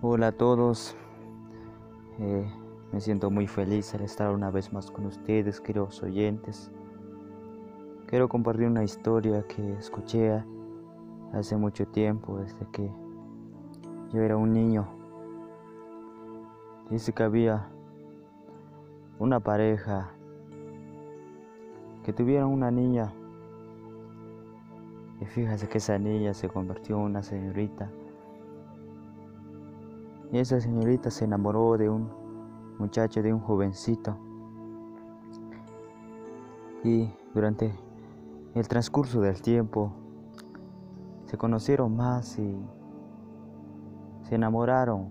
Hola a todos, eh, me siento muy feliz al estar una vez más con ustedes, queridos oyentes. Quiero compartir una historia que escuché hace mucho tiempo, desde que yo era un niño. Dice que había una pareja que tuvieron una niña y fíjate que esa niña se convirtió en una señorita. Y esa señorita se enamoró de un muchacho, de un jovencito. Y durante el transcurso del tiempo se conocieron más y se enamoraron.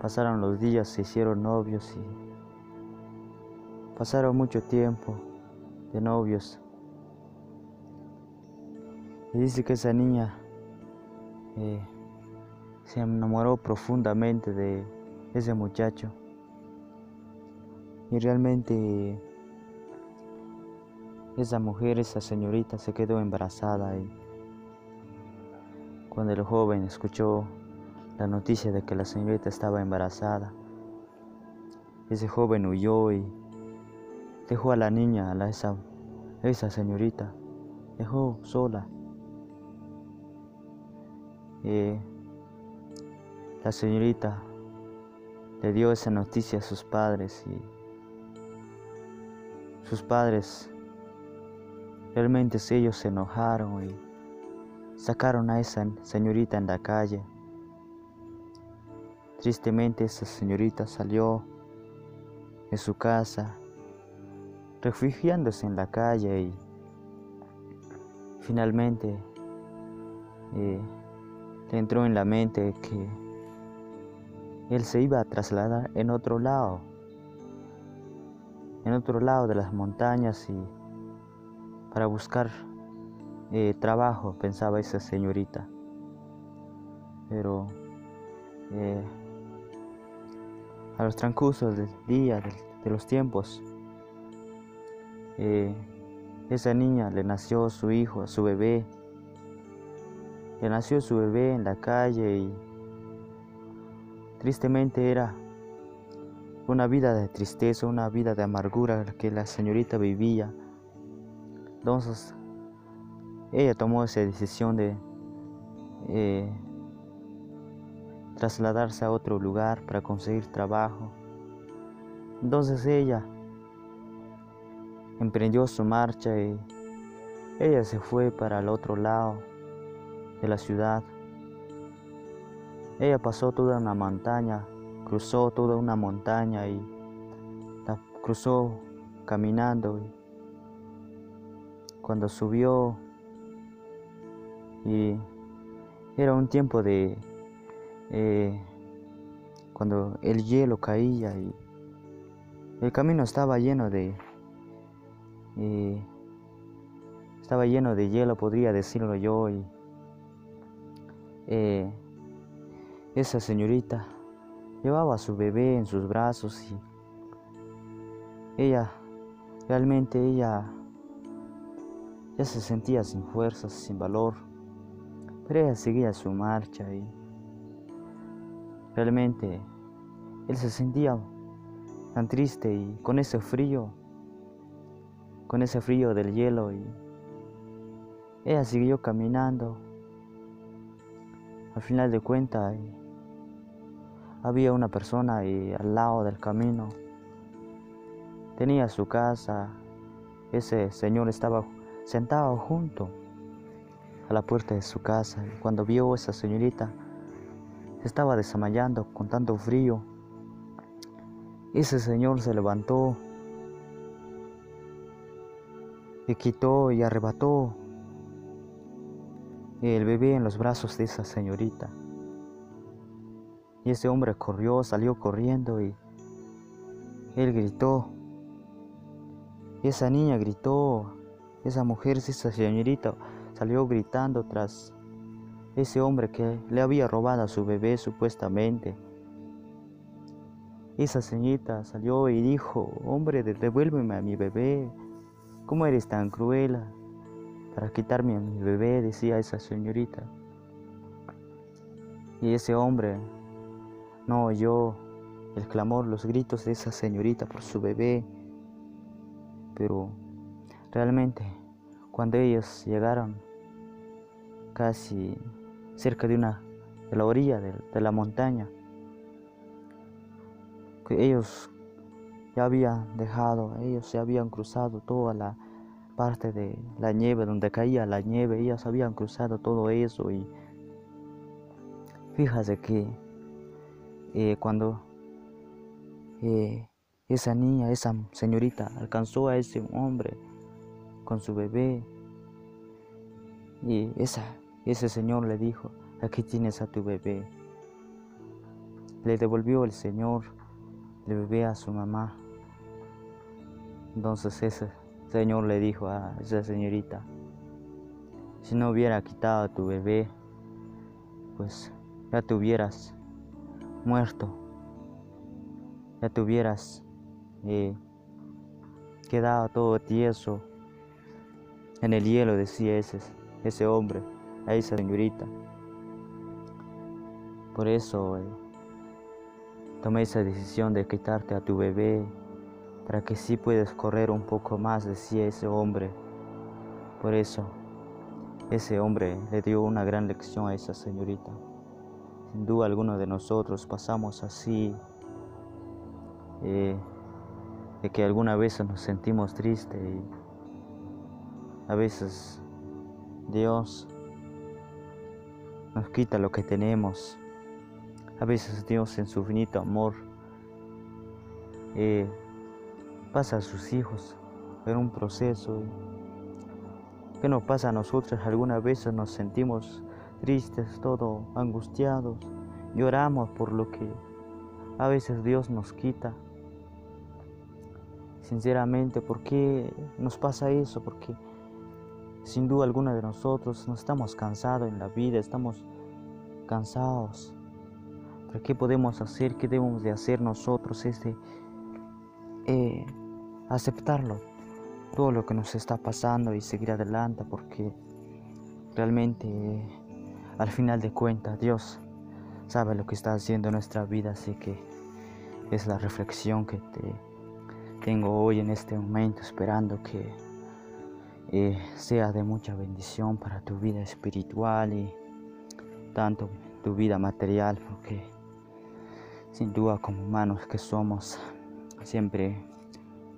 Pasaron los días, se hicieron novios y pasaron mucho tiempo de novios. Y dice que esa niña eh, se enamoró profundamente de ese muchacho. Y realmente esa mujer, esa señorita se quedó embarazada y cuando el joven escuchó la noticia de que la señorita estaba embarazada, ese joven huyó y dejó a la niña, a esa, esa señorita, dejó sola. Eh, la señorita le dio esa noticia a sus padres y sus padres realmente ellos se enojaron y sacaron a esa señorita en la calle. Tristemente esa señorita salió de su casa refugiándose en la calle y finalmente eh, le entró en la mente que él se iba a trasladar en otro lado, en otro lado de las montañas y para buscar eh, trabajo, pensaba esa señorita. Pero eh, a los transcursos del día, de, los tiempos, eh, esa niña le nació su hijo, su bebé, le nació su bebé en la calle y tristemente era una vida de tristeza, una vida de amargura que la señorita vivía. Entonces, ella tomó esa decisión de eh, trasladarse a otro lugar para conseguir trabajo. Entonces ella emprendió su marcha y ella se fue para el otro lado de la ciudad. Ella pasó toda una montaña, cruzó toda una montaña y la cruzó caminando. Cuando subió y era un tiempo de eh, cuando el hielo caía y el camino estaba lleno de eh, estaba lleno de hielo podría decirlo yo eh, esa señorita llevaba a su bebé en sus brazos y ella, realmente ella ya se sentía sin fuerzas, sin valor, pero ella seguía su marcha y realmente él se sentía tan triste y con ese frío, con ese frío del hielo y ella siguió caminando al final de cuentas había una persona al lado del camino. Tenía su casa. Ese señor estaba sentado junto a la puerta de su casa. Y cuando vio a esa señorita, se estaba desmayando con tanto frío. Ese señor se levantó y quitó y arrebató el bebé en los brazos de esa señorita. Y ese hombre corrió, salió corriendo y él gritó. esa niña gritó, esa mujer, esa señorita salió gritando tras ese hombre que le había robado a su bebé supuestamente. Esa señorita salió y dijo, hombre, devuélveme a mi bebé, ¿cómo eres tan cruel? para quitarme a mi bebé, decía esa señorita. Y ese hombre no oyó el clamor, los gritos de esa señorita por su bebé. Pero realmente cuando ellos llegaron casi cerca de una de la orilla de, la montaña, que ellos ya habían dejado, ellos se habían cruzado toda la parte de la nieve, donde caía la nieve, ellos habían cruzado todo eso y fíjate que eh, cuando eh, esa niña, esa señorita alcanzó a ese hombre con su bebé y esa, ese señor le dijo, aquí tienes a tu bebé. Le devolvió el Señor el bebé a su mamá. Entonces ese señor le dijo a esa señorita, si no hubiera quitado a tu bebé, pues ya te hubieras muerto, ya te hubieras eh, quedado todo tieso en el hielo, decía ese, ese hombre, a esa señorita. Por eso eh, tomé esa decisión de quitarte a tu bebé para que sí puedas correr un poco más, decía ese hombre. Por eso, ese hombre le dio una gran lección a esa señorita. Sin duda alguno de nosotros pasamos así, eh, de que alguna vez nos sentimos tristes y a veces Dios nos quita lo que tenemos. A veces Dios en su infinito amor eh, pasa a sus hijos en un proceso. ¿Qué nos pasa a nosotros? Algunas veces nos sentimos tristes, todo angustiados, lloramos por lo que a veces Dios nos quita. Sinceramente, ¿por qué nos pasa eso? Porque sin duda alguna de nosotros nos estamos cansados en la vida, estamos cansados. ¿Pero qué podemos hacer? ¿Qué debemos de hacer nosotros? Es de eh, aceptarlo, todo lo que nos está pasando y seguir adelante porque realmente al final de cuentas Dios sabe lo que está haciendo en nuestra vida, así que es la reflexión que te tengo hoy en este momento, esperando que eh, sea de mucha bendición para tu vida espiritual y tanto tu vida material, porque sin duda como humanos que somos, siempre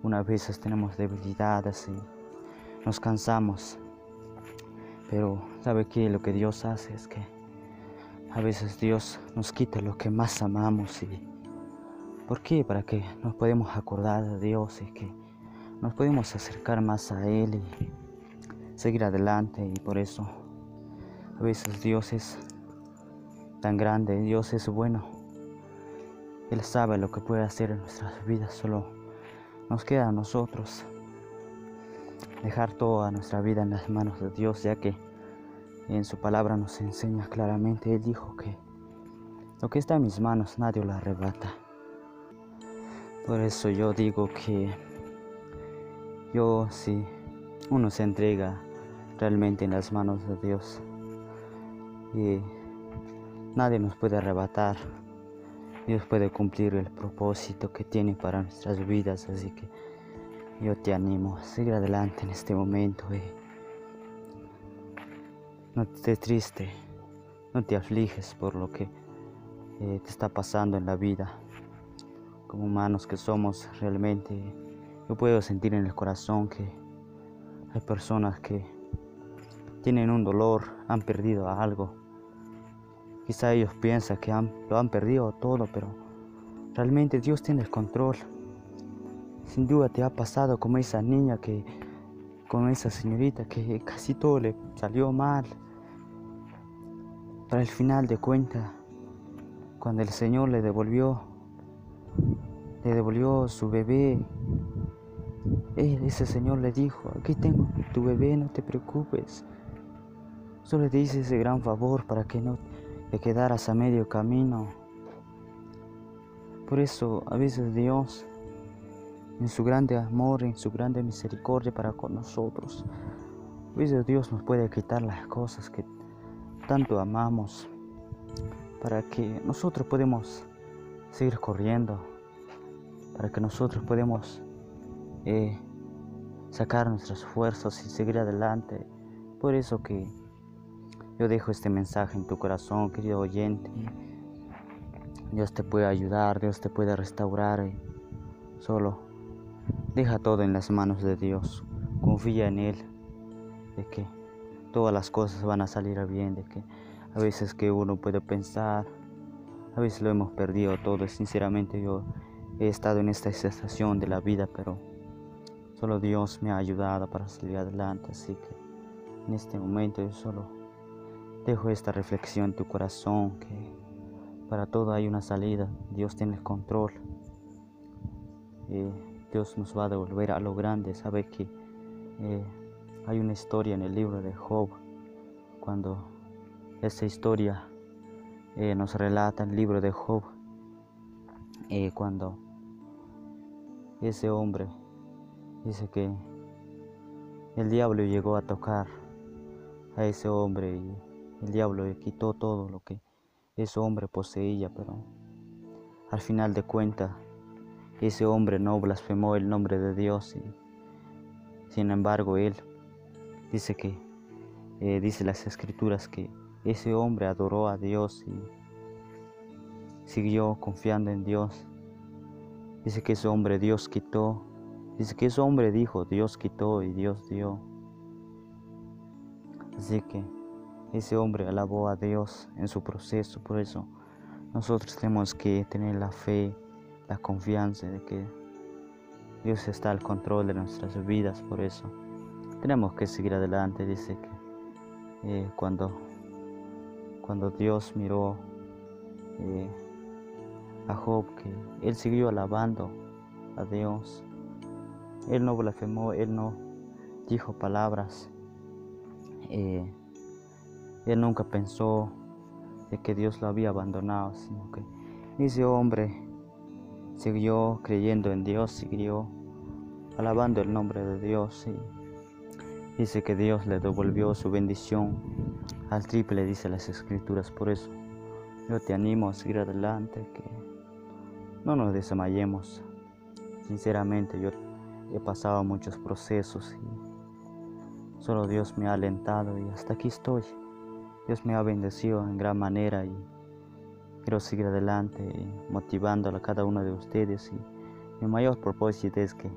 unas veces tenemos debilidades y nos cansamos. Pero sabe que lo que Dios hace es que a veces Dios nos quita lo que más amamos y ¿por qué? Para que nos podemos acordar de Dios y que nos podemos acercar más a Él y seguir adelante y por eso a veces Dios es tan grande, Dios es bueno. Él sabe lo que puede hacer en nuestras vidas, solo nos queda a nosotros dejar toda nuestra vida en las manos de Dios, ya que en su palabra nos enseña claramente, Él dijo que lo que está en mis manos nadie lo arrebata. Por eso yo digo que yo si uno se entrega realmente en las manos de Dios y nadie nos puede arrebatar. Dios puede cumplir el propósito que tiene para nuestras vidas, así que yo te animo a seguir adelante en este momento. Y no estés triste, no te afliges por lo que eh, te está pasando en la vida. Como humanos que somos realmente, yo puedo sentir en el corazón que hay personas que tienen un dolor, han perdido algo. Quizá ellos piensan que lo han perdido todo, pero realmente Dios tiene el control. Sin duda te ha pasado como esa niña que, con esa señorita que casi todo le salió mal. Para el final de cuentas, cuando el Señor le devolvió, le devolvió su bebé, ese Señor le dijo, aquí tengo tu bebé, no te preocupes. Solo te hice ese gran favor para que no te quedaras a medio camino. Por eso a veces Dios, en su grande amor, en su grande misericordia para con nosotros, veces Dios nos puede quitar las cosas que tanto amamos. para que nosotros podamos seguir corriendo, para que nosotros podamos eh, sacar nuestras fuerzas y seguir adelante. Por eso que yo dejo este mensaje en tu corazón, querido oyente. Dios te puede ayudar, Dios te puede restaurar. Solo deja todo en las manos de Dios. Confía en Él, de que todas las cosas van a salir bien, de que a veces que uno puede pensar, a veces lo hemos perdido todo. Sinceramente yo he estado en esta estación de la vida, pero solo Dios me ha ayudado para salir adelante. Así que en este momento yo solo Dejo esta reflexión en tu corazón que para todo hay una salida. Dios tiene el control. Eh, Dios nos va a devolver a lo grande. Sabe que eh, hay una historia en el libro de Job. Cuando esta historia eh, nos relata el libro de Job. cuando ese hombre dice que el diablo llegó a tocar a ese hombre y el diablo le quitó todo lo que ese hombre poseía, pero al final de cuentas ese hombre no blasfemó el nombre de Dios y sin embargo él dice que eh, dice las escrituras que ese hombre adoró a Dios y siguió confiando en Dios. Dice que ese hombre Dios quitó. Dice que ese hombre dijo Dios quitó y Dios dio. Así que ese hombre alabó a Dios en su proceso, por eso nosotros tenemos que tener la fe, la confianza de que Dios está al control de nuestras vidas, por eso tenemos que seguir adelante. Dice que eh, cuando, cuando Dios miró eh, a Job, que él siguió alabando a Dios, él no blasfemó, él no dijo palabras. Eh, él nunca pensó de que Dios lo había abandonado, sino que ese hombre siguió creyendo en Dios, siguió alabando el nombre de Dios y dice que Dios le devolvió su bendición al triple, dice las escrituras. Por eso yo te animo a seguir adelante, que no nos desmayemos. Sinceramente yo he pasado muchos procesos y solo Dios me ha alentado y hasta aquí estoy. Dios me ha bendecido en gran manera y quiero seguir adelante motivando a cada uno de ustedes y mi mayor propósito es que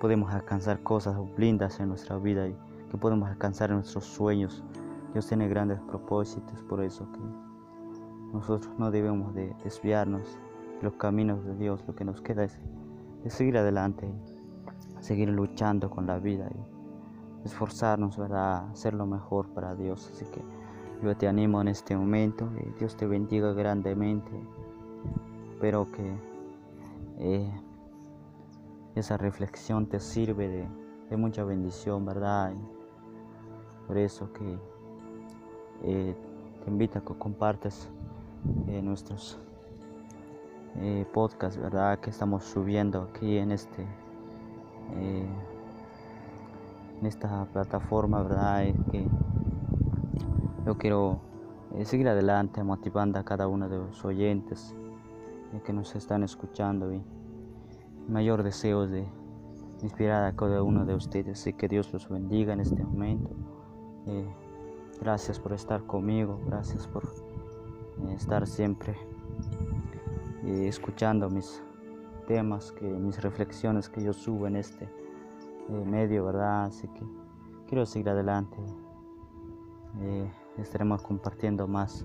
podemos alcanzar cosas lindas en nuestra vida y que podemos alcanzar nuestros sueños. Dios tiene grandes propósitos, por eso que nosotros no debemos de desviarnos de los caminos de Dios, lo que nos queda es, seguir adelante, seguir luchando con la vida esforzarnos, ¿verdad? hacer lo mejor para Dios. Así que yo te animo en este momento, y Dios te bendiga grandemente. Espero que eh, esa reflexión te sirve de, mucha bendición, ¿verdad? por eso que eh, te invito a que compartas eh, nuestros podcasts, ¿verdad? Que estamos subiendo aquí en este en esta plataforma, ¿verdad? Que yo quiero eh, seguir adelante motivando a cada uno de los oyentes eh, que nos están escuchando y mayor deseo de inspirar a cada uno de ustedes y que Dios los bendiga en este momento. Eh, gracias por estar conmigo, gracias por estar siempre escuchando mis temas, que mis reflexiones que yo subo en este eh, medio, ¿verdad? Así que quiero seguir adelante. Eh, estaremos compartiendo más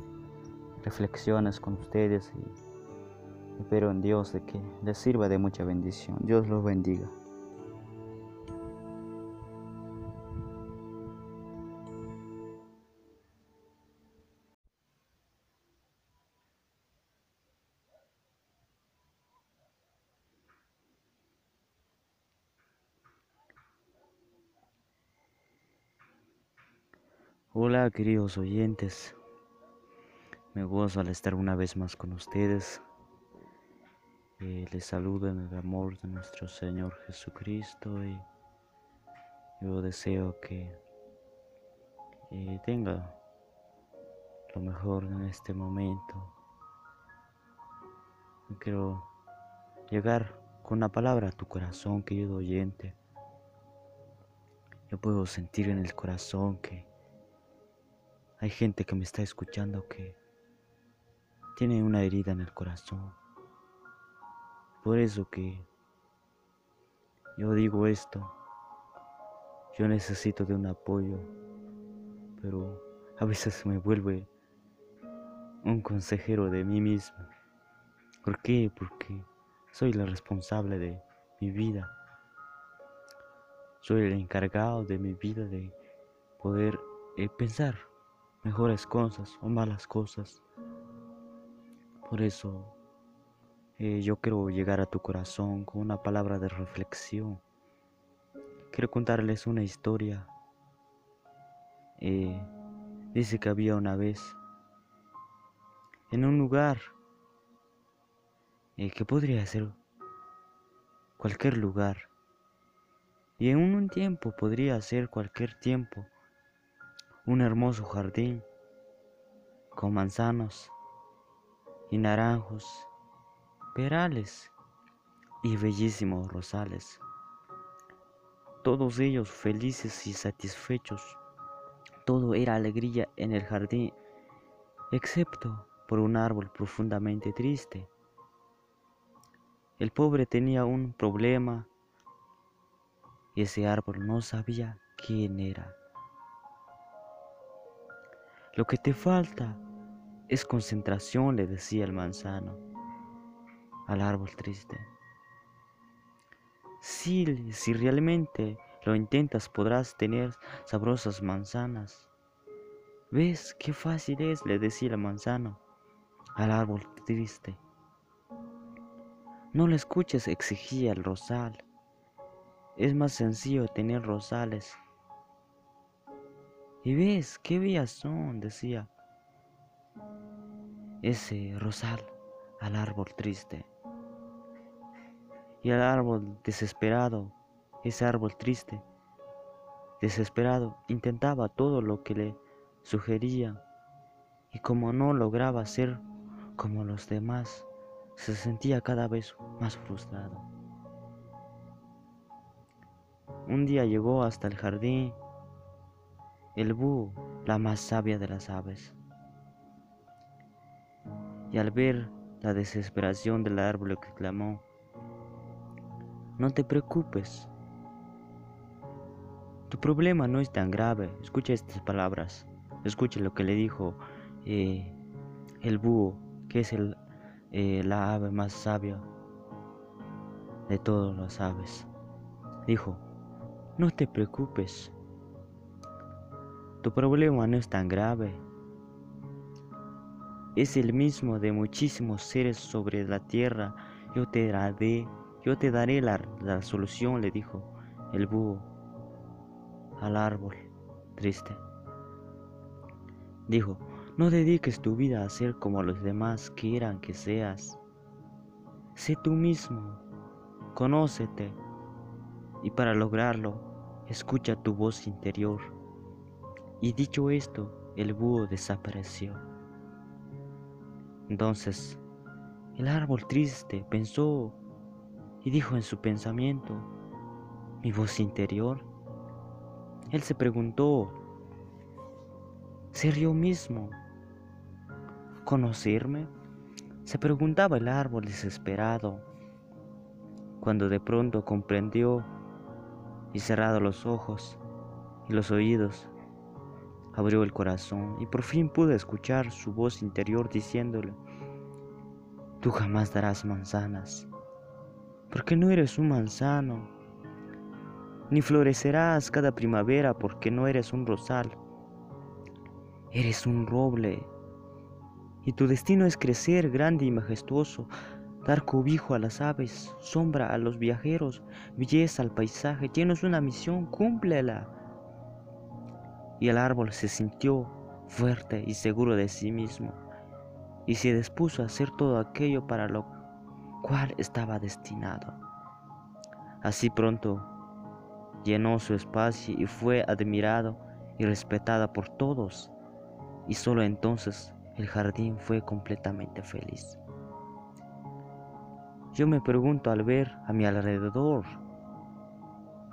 reflexiones con ustedes y espero en Dios de que les sirva de mucha bendición. Dios los bendiga. Queridos oyentes, me gozo al estar una vez más con ustedes. Eh, les saludo en el amor de nuestro Señor Jesucristo y yo deseo que eh, tenga lo mejor en este momento. quiero llegar con una palabra a tu corazón, querido oyente. Yo puedo sentir en el corazón que hay gente que me está escuchando que tiene una herida en el corazón. Por eso que yo digo esto. Yo necesito de un apoyo, pero a veces me vuelve un consejero de mí mismo. ¿Por qué? Porque soy la responsable de mi vida. Soy el encargado de mi vida de poder eh, pensar mejores cosas o malas cosas. Por eso eh, yo quiero llegar a tu corazón con una palabra de reflexión. Quiero contarles una historia. Eh, dice que había una vez en un lugar que podría ser cualquier lugar y en un tiempo podría ser cualquier tiempo, un hermoso jardín con manzanos y naranjos, perales y bellísimos rosales. Todos ellos felices y satisfechos. Todo era alegría en el jardín, excepto por un árbol profundamente triste. El pobre tenía un problema y ese árbol no sabía quién era. Lo que te falta es concentración, le decía el manzano al árbol triste. Si, si realmente lo intentas podrás tener sabrosas manzanas. ¿Ves qué fácil es? le decía el manzano al árbol triste. No le escuches, exigía el rosal. Es más sencillo tener rosales. Y ves, qué bellas son, decía ese rosal al árbol triste. Y al árbol desesperado, ese árbol triste, desesperado, intentaba todo lo que le sugería y como no lograba ser como los demás, se sentía cada vez más frustrado. Un día llegó hasta el jardín el búho, la más sabia de las aves. Y al ver la desesperación del árbol exclamó, no te preocupes, tu problema no es tan grave. Escucha estas palabras, escucha lo que le dijo eh, el búho, que es el, eh, la ave más sabia de todas las aves. Dijo, no te preocupes. Tu problema no es tan grave. Es el mismo de muchísimos seres sobre la tierra. Yo te daré, yo te daré la, la solución, le dijo el búho al árbol triste. Dijo, no dediques tu vida a ser como los demás quieran que seas. Sé tú mismo, conócete y para lograrlo, escucha tu voz interior. Y dicho esto, el búho desapareció. Entonces, el árbol triste pensó y dijo en su pensamiento, mi voz interior. Él se preguntó, ¿ser yo mismo? ¿Conocerme? Se preguntaba el árbol desesperado, cuando de pronto comprendió y cerrado los ojos y los oídos, abrió el corazón y por fin pudo escuchar su voz interior diciéndole, tú jamás darás manzanas, porque no eres un manzano, ni florecerás cada primavera porque no eres un rosal, eres un roble, y tu destino es crecer grande y majestuoso dar cobijo a las aves, sombra a los viajeros, belleza al paisaje. Tienes una misión, cúmplela. Y el árbol se sintió fuerte y seguro de sí mismo, y se dispuso a hacer todo aquello para lo cual estaba destinado. Así pronto llenó su espacio y fue admirado y respetado por todos. y solo entonces el jardín fue completamente feliz. Yo me pregunto al ver a mi alrededor,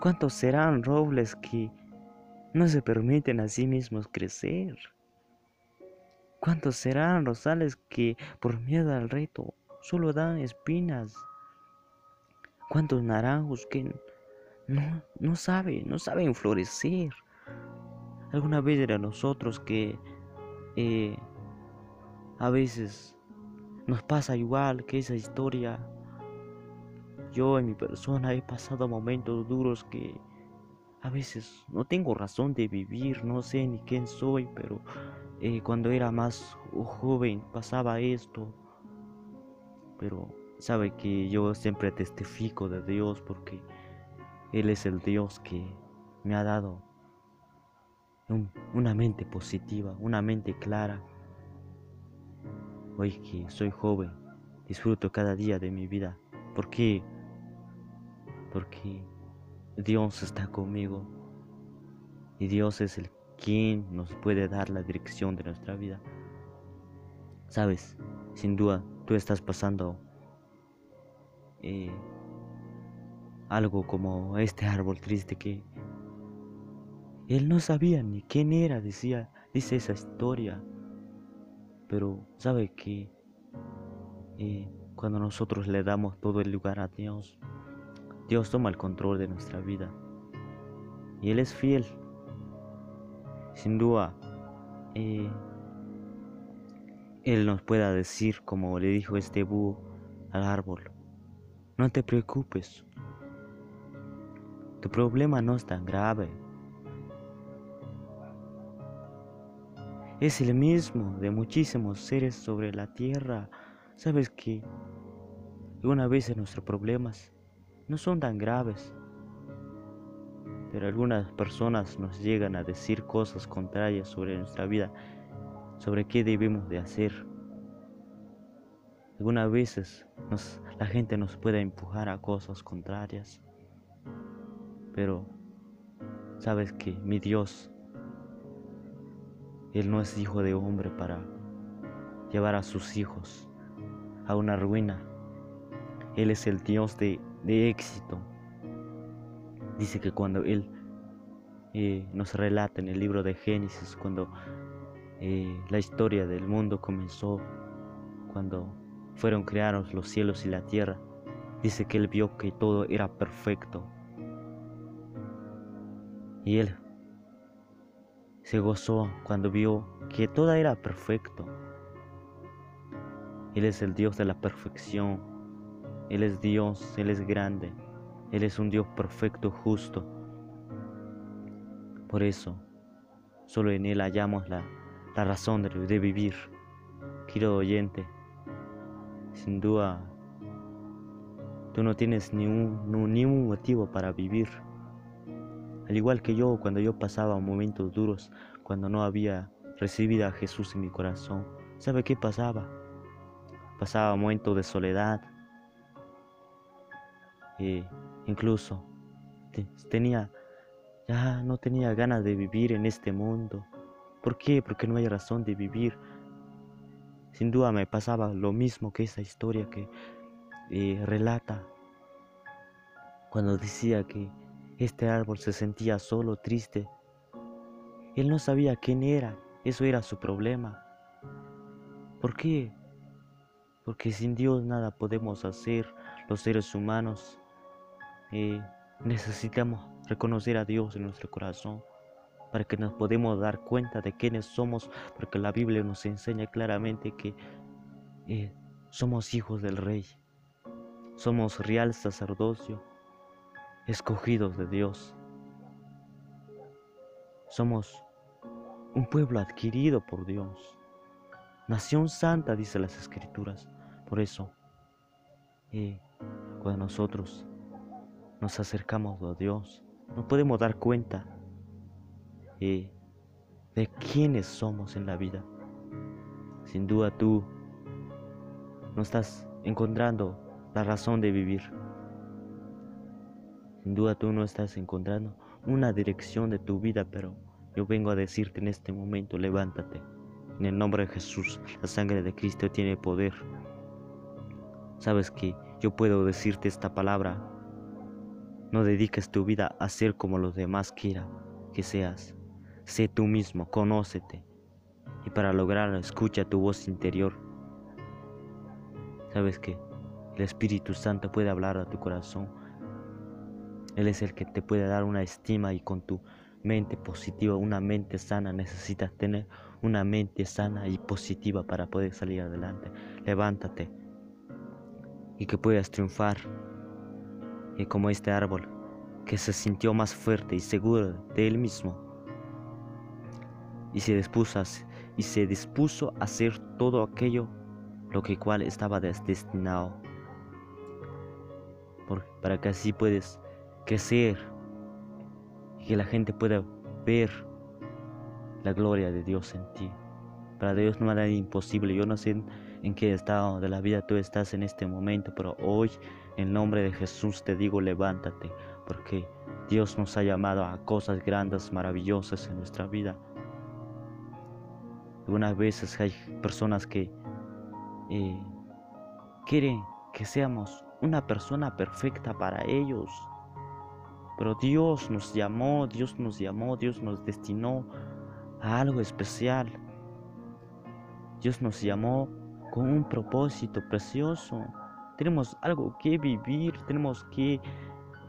¿cuántos serán robles que no se permiten a sí mismos crecer? ¿Cuántos serán rosales que por miedo al reto solo dan espinas? ¿Cuántos naranjos que no, no saben, no saben florecer? Alguna vez era nosotros que eh, a veces nos pasa igual que esa historia yo en mi persona he pasado momentos duros que a veces no tengo razón de vivir, no sé ni quién soy, pero eh, cuando era más joven pasaba esto. Pero sabe que yo siempre testifico de Dios porque Él es el Dios que me ha dado una mente positiva, una mente clara. Hoy que soy joven, disfruto cada día de mi vida. ¿Por qué? porque Dios está conmigo y Dios es el quien nos puede dar la dirección de nuestra vida. Sabes, sin duda tú estás pasando eh, algo como este árbol triste que él no sabía ni quién era, decía, dice esa historia. Pero sabe que eh, cuando nosotros le damos todo el lugar a Dios, Dios toma el control de nuestra vida. Y Él es fiel. Sin duda, eh, Él nos pueda decir, como le dijo este búho al árbol, no te preocupes. Tu problema no es tan grave. Es el mismo de muchísimos seres sobre la tierra. Sabes que alguna vez nuestros problemas no son tan graves. Pero algunas personas nos llegan a decir cosas contrarias sobre nuestra vida, sobre qué debemos de hacer. Algunas veces la gente nos puede empujar a cosas contrarias. Pero sabes que mi Dios, Él no es hijo de hombre para llevar a sus hijos a una ruina. Él es el Dios de de éxito. Dice que cuando Él eh, nos relata en el libro de Génesis, cuando eh, la historia del mundo comenzó, cuando fueron creados los cielos y la tierra, dice que Él vio que todo era perfecto. Y Él se gozó cuando vio que todo era perfecto. Él es el Dios de la perfección, él es Dios, Él es grande, Él es un Dios perfecto, justo. Por eso, solo en Él hallamos la, razón de, vivir. Querido oyente, sin duda, tú no tienes ni un, ni un motivo para vivir. Al igual que yo, cuando yo pasaba momentos duros, cuando no había recibido a Jesús en mi corazón, ¿sabe qué pasaba? Pasaba momentos de soledad, incluso tenía, ya no tenía ganas de vivir en este mundo. ¿Por qué? Porque no hay razón de vivir. Sin duda me pasaba lo mismo que esa historia que eh, relata cuando decía que este árbol se sentía solo, triste. Él no sabía quién era, eso era su problema. ¿Por qué? Porque sin Dios nada podemos hacer los seres humanos. Eh, necesitamos reconocer a Dios en nuestro corazón para que nos podamos dar cuenta de quiénes somos, porque la Biblia nos enseña claramente que eh, somos hijos del Rey, somos real sacerdocio, escogidos de Dios, somos un pueblo adquirido por Dios, nación santa, dice las Escrituras. Por eso, eh, cuando nosotros nos acercamos a Dios, nos podemos dar cuenta eh, de quiénes somos en la vida. Sin duda tú no estás encontrando la razón de vivir. Sin duda tú no estás encontrando una dirección de tu vida, pero yo vengo a decirte en este momento, levántate, En el nombre de Jesús, la sangre de Cristo tiene poder. Sabes que yo puedo decirte esta palabra. No dediques tu vida a ser como los demás quieran que seas. Sé tú mismo, conócete. Y para lograrlo, escucha tu voz interior. Sabes que el Espíritu Santo puede hablar a tu corazón. Él es el que te puede dar una estima y con tu mente positiva, una mente sana, necesitas tener una mente sana y positiva para poder salir adelante. Levántate y que puedas triunfar. Y como este árbol que se sintió más fuerte y seguro de él mismo y se dispuso a, y se dispuso a hacer todo aquello lo que cual estaba destinado para que así puedes crecer y que la gente pueda ver la gloria de Dios en ti. Para Dios no hay imposible. Yo no sé en qué estado de la vida tú estás en este momento, pero hoy en nombre de Jesús te digo levántate, porque Dios nos ha llamado a cosas grandes, maravillosas en nuestra vida. Algunas veces hay personas que eh, quieren que seamos una persona perfecta para ellos. Pero Dios nos llamó, Dios nos llamó, Dios nos destinó a algo especial. Dios nos llamó con un propósito precioso. Tenemos algo que vivir, tenemos que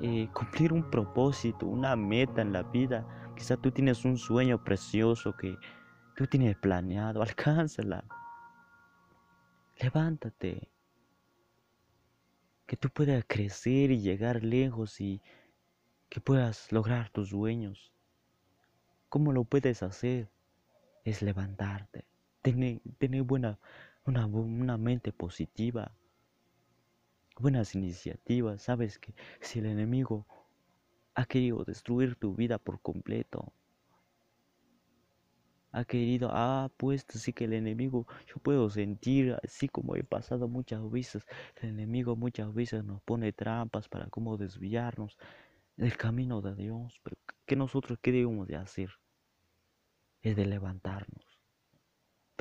eh, cumplir un propósito, una meta en la vida. Quizá tú tienes un sueño precioso que tú tienes planeado, alcánzala. Levántate que tú puedas crecer y llegar lejos y que puedas lograr tus sueños. ¿Cómo lo puedes hacer? Es levantarte, tener, tener buena, una, una mente positiva, buenas iniciativas. Sabes que si el enemigo ha querido destruir tu vida por completo, ha querido, ah, pues sí que el enemigo, yo puedo sentir, así como he pasado muchas veces, el enemigo muchas veces nos pone trampas para cómo desviarnos del camino de Dios, pero ¿qué nosotros qué debemos de hacer? Es de levantarnos,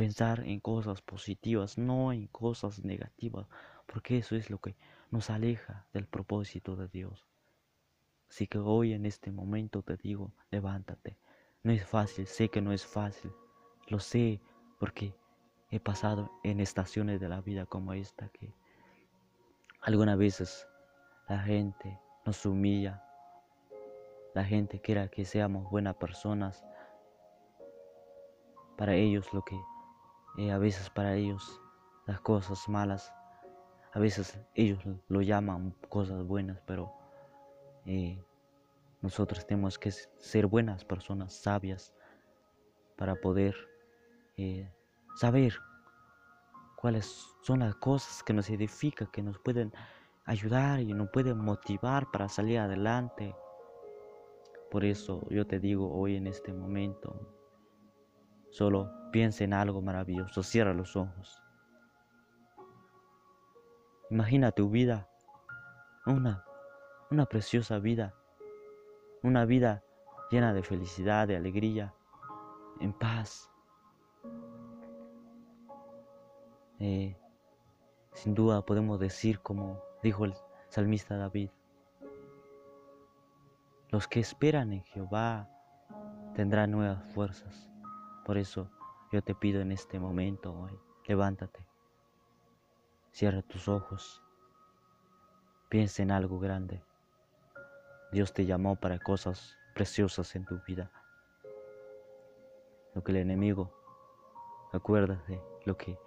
pensar en cosas positivas, no en cosas negativas, porque eso es lo que nos aleja del propósito de Dios. Así que hoy en este momento te digo, levántate. No es fácil, sé que no es fácil. Lo sé porque he pasado en estaciones de la vida como esta que algunas veces la gente nos humilla. La gente quiere que seamos buenas personas. Para ellos lo que eh, a veces para ellos las cosas malas, a veces ellos lo llaman cosas buenas, pero eh, nosotros tenemos que ser buenas personas, sabias, para poder eh, saber cuáles son las cosas que nos edifican, que nos pueden ayudar y nos pueden motivar para salir adelante. Por eso yo te digo hoy en este momento, solo piensa en algo maravilloso, cierra los ojos. Imagina tu vida, una, una preciosa vida una vida llena de felicidad, de alegría, en paz. Eh, sin duda podemos decir, como dijo el salmista David, los que esperan en Jehová tendrán nuevas fuerzas. Por eso yo te pido en este momento hoy, levántate, cierra tus ojos, piensa en algo grande. Dios te llamó para cosas preciosas en tu vida. Lo que el enemigo, acuérdate lo que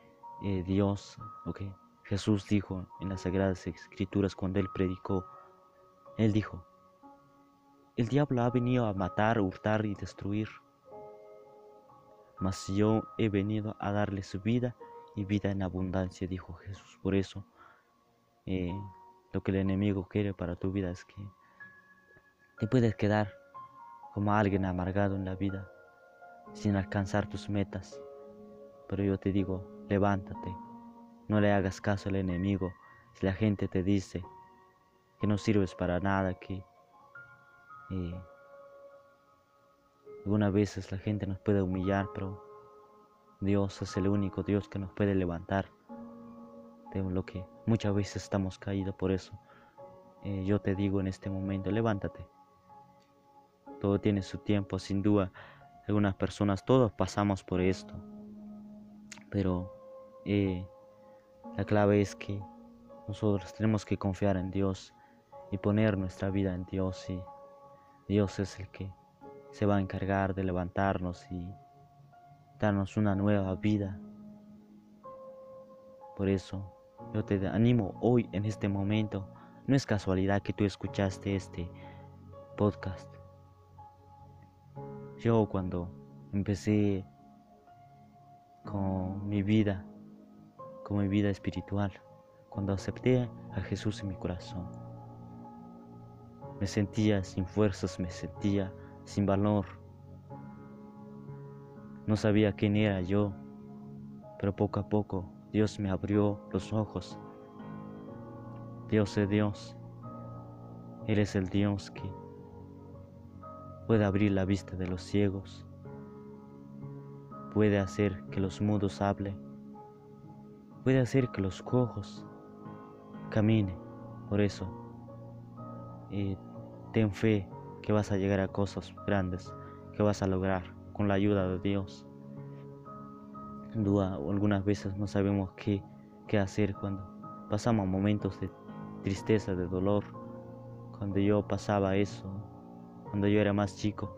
eh, Dios, lo que Jesús dijo en las Sagradas Escrituras cuando Él predicó. Él dijo, el diablo ha venido a matar, hurtar y destruir, mas yo he venido a darle su vida y vida en abundancia, dijo Jesús. Por eso, eh, lo que el enemigo quiere para tu vida es que te puedes quedar como alguien amargado en la vida, sin alcanzar tus metas. Pero yo te digo, levántate, no le hagas caso al enemigo si la gente te dice que no sirves para nada, que eh, algunas veces la gente nos puede humillar, pero Dios es el único Dios que nos puede levantar de lo que muchas veces estamos caídos. Por eso eh, yo te digo en este momento, levántate. Todo tiene su tiempo, sin duda. Algunas personas, todos pasamos por esto. Pero eh, la clave es que nosotros tenemos que confiar en Dios y poner nuestra vida en Dios. Y Dios es el que se va a encargar de levantarnos y darnos una nueva vida. Por eso yo te animo hoy en este momento. No es casualidad que tú escuchaste este podcast. Yo cuando empecé con mi vida, con mi vida espiritual, cuando acepté a Jesús en mi corazón, me sentía sin fuerzas, me sentía sin valor. No sabía quién era yo, pero poco a poco Dios me abrió los ojos. Dios es Dios. Él es el Dios que puede abrir la vista de los ciegos, puede hacer que los mudos hablen, puede hacer que los cojos caminen. Por eso, eh, ten fe que vas a llegar a cosas grandes, que vas a lograr con la ayuda de Dios duda algunas veces no sabemos qué, qué hacer cuando pasamos momentos de tristeza, de dolor. Cuando yo pasaba eso, cuando yo era más chico,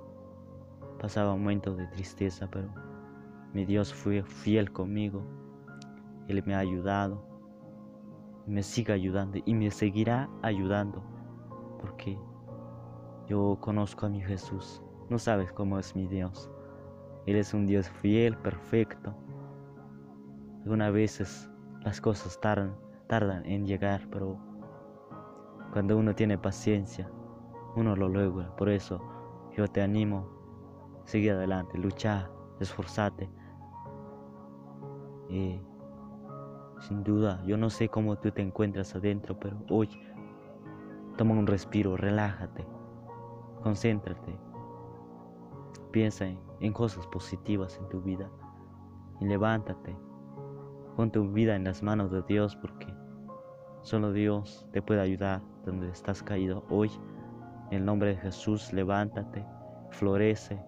pasaba momentos de tristeza, pero mi Dios fue fiel conmigo. Él me ha ayudado, me sigue ayudando y me seguirá ayudando, porque yo conozco a mi Jesús. No sabes cómo es mi Dios. Él es un Dios fiel, perfecto, algunas veces las cosas tardan, tardan en llegar, pero cuando uno tiene paciencia, uno lo logra. Por eso yo te animo, sigue adelante, lucha, esforzate. Y sin duda, yo no sé cómo tú te encuentras adentro, pero hoy toma un respiro, relájate, concéntrate, piensa en cosas positivas en tu vida y levántate. Pon tu vida en las manos de Dios porque solo Dios te puede ayudar donde estás caído hoy. En el nombre de Jesús, levántate, florece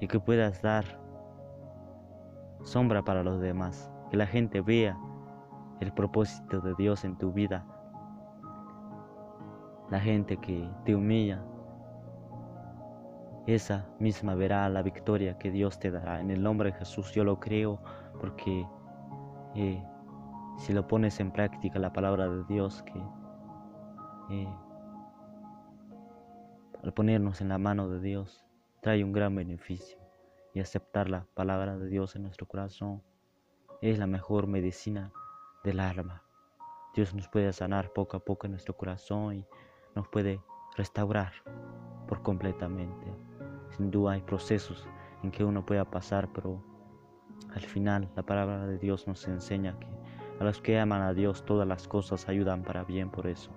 y que puedas dar sombra para los demás. Que la gente vea el propósito de Dios en tu vida. La gente que te humilla, esa misma verá la victoria que Dios te dará. En el nombre de Jesús yo lo creo porque eh, si lo pones en práctica la palabra de Dios, que eh, al ponernos en la mano de Dios trae un gran beneficio y aceptar la palabra de Dios en nuestro corazón es la mejor medicina del alma. Dios nos puede sanar poco a poco en nuestro corazón y nos puede restaurar por completamente. Sin duda hay procesos en que uno pueda pasar, pero al final, la palabra de Dios nos enseña que a los que aman a Dios todas las cosas ayudan para bien. Por eso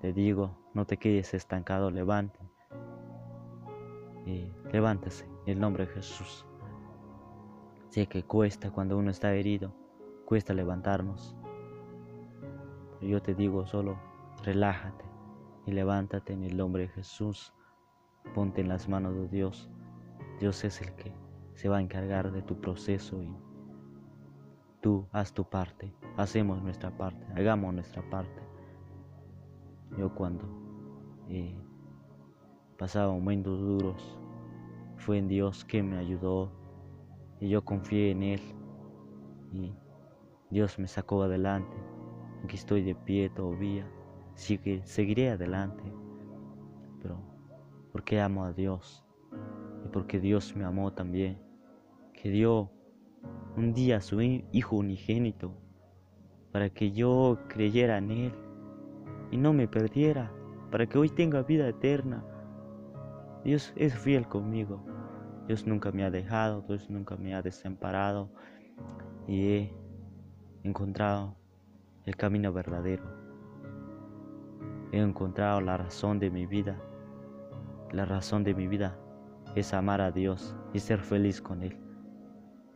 te digo, no te quedes estancado, levante. Y levántese en el nombre de Jesús. Sé que cuesta cuando uno está herido, cuesta levantarnos. Yo te digo solo, relájate y levántate en el nombre de Jesús. Ponte en las manos de Dios. Dios es el que se va a encargar de tu proceso y tú haz tu parte, hacemos nuestra parte, hagamos nuestra parte. Yo cuando eh, pasaba momentos duros, fue en Dios que me ayudó y yo confié en Él y Dios me sacó adelante. Aquí estoy de pie todavía, que seguiré adelante, pero porque amo a Dios y porque Dios me amó también que dio un día a su Hijo unigénito para que yo creyera en Él y no me perdiera, para que hoy tenga vida eterna. Dios es fiel conmigo. Dios nunca me ha dejado, Dios nunca me ha desamparado y he encontrado el camino verdadero. He encontrado la razón de mi vida. La razón de mi vida es amar a Dios y ser feliz con Él.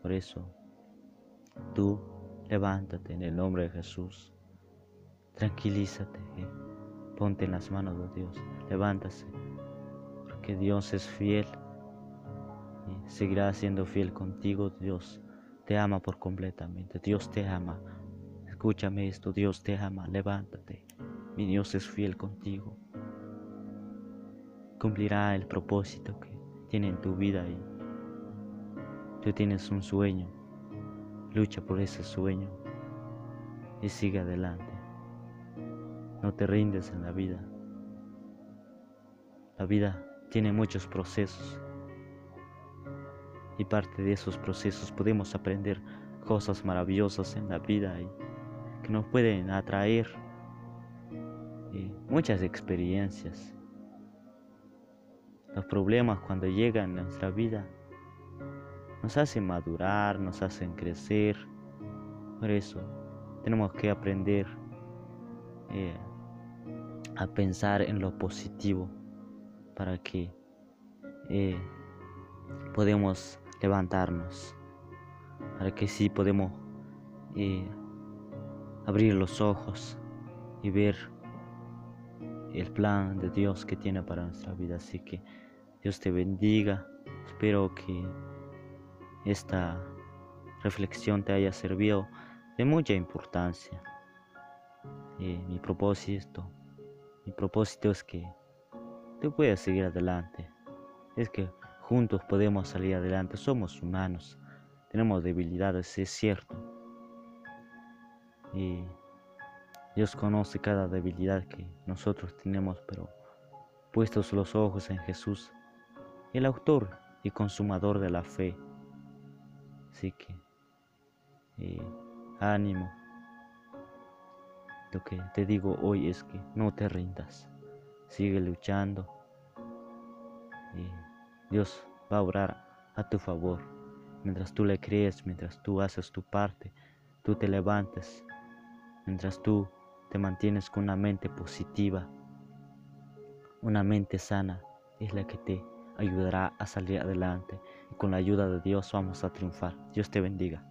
Por eso, tú levántate en el nombre de Jesús. Tranquilízate, eh. ponte en las manos de Dios, levántase, porque Dios es fiel y seguirá siendo fiel contigo. Dios te ama por completamente, Dios te ama. Escúchame esto, Dios te ama, levántate. Mi Dios es fiel contigo. Cumplirá el propósito que tiene en tu vida y tú tienes un sueño. Lucha por ese sueño y sigue adelante. No te rindes en la vida. La vida tiene muchos procesos y parte de esos procesos podemos aprender cosas maravillosas en la vida y que nos pueden atraer muchas experiencias. Los problemas cuando llegan a nuestra vida nos hacen madurar, nos hacen crecer. Por eso tenemos que aprender eh, a pensar en lo positivo para que eh, podemos levantarnos, para que sí podemos eh, abrir los ojos y ver el plan de Dios que tiene para nuestra vida. Así que Dios te bendiga. Espero que esta reflexión te haya servido de mucha importancia. Eh, mi propósito, mi propósito es que tú puedas seguir adelante. Es que juntos podemos salir adelante. Somos humanos, tenemos debilidades, es cierto. Y Dios conoce cada debilidad que nosotros tenemos, pero puestos los ojos en Jesús, el autor y consumador de la fe. Así que, eh, ánimo. Lo que te digo hoy es que no te rindas, sigue luchando. Y Dios va a orar a tu favor. Mientras tú le crees, mientras tú haces tu parte, tú te levantes, mientras tú te mantienes con una mente positiva, una mente sana, es la que te ayudará a salir adelante. Y con la ayuda de Dios vamos a triunfar. Dios te bendiga.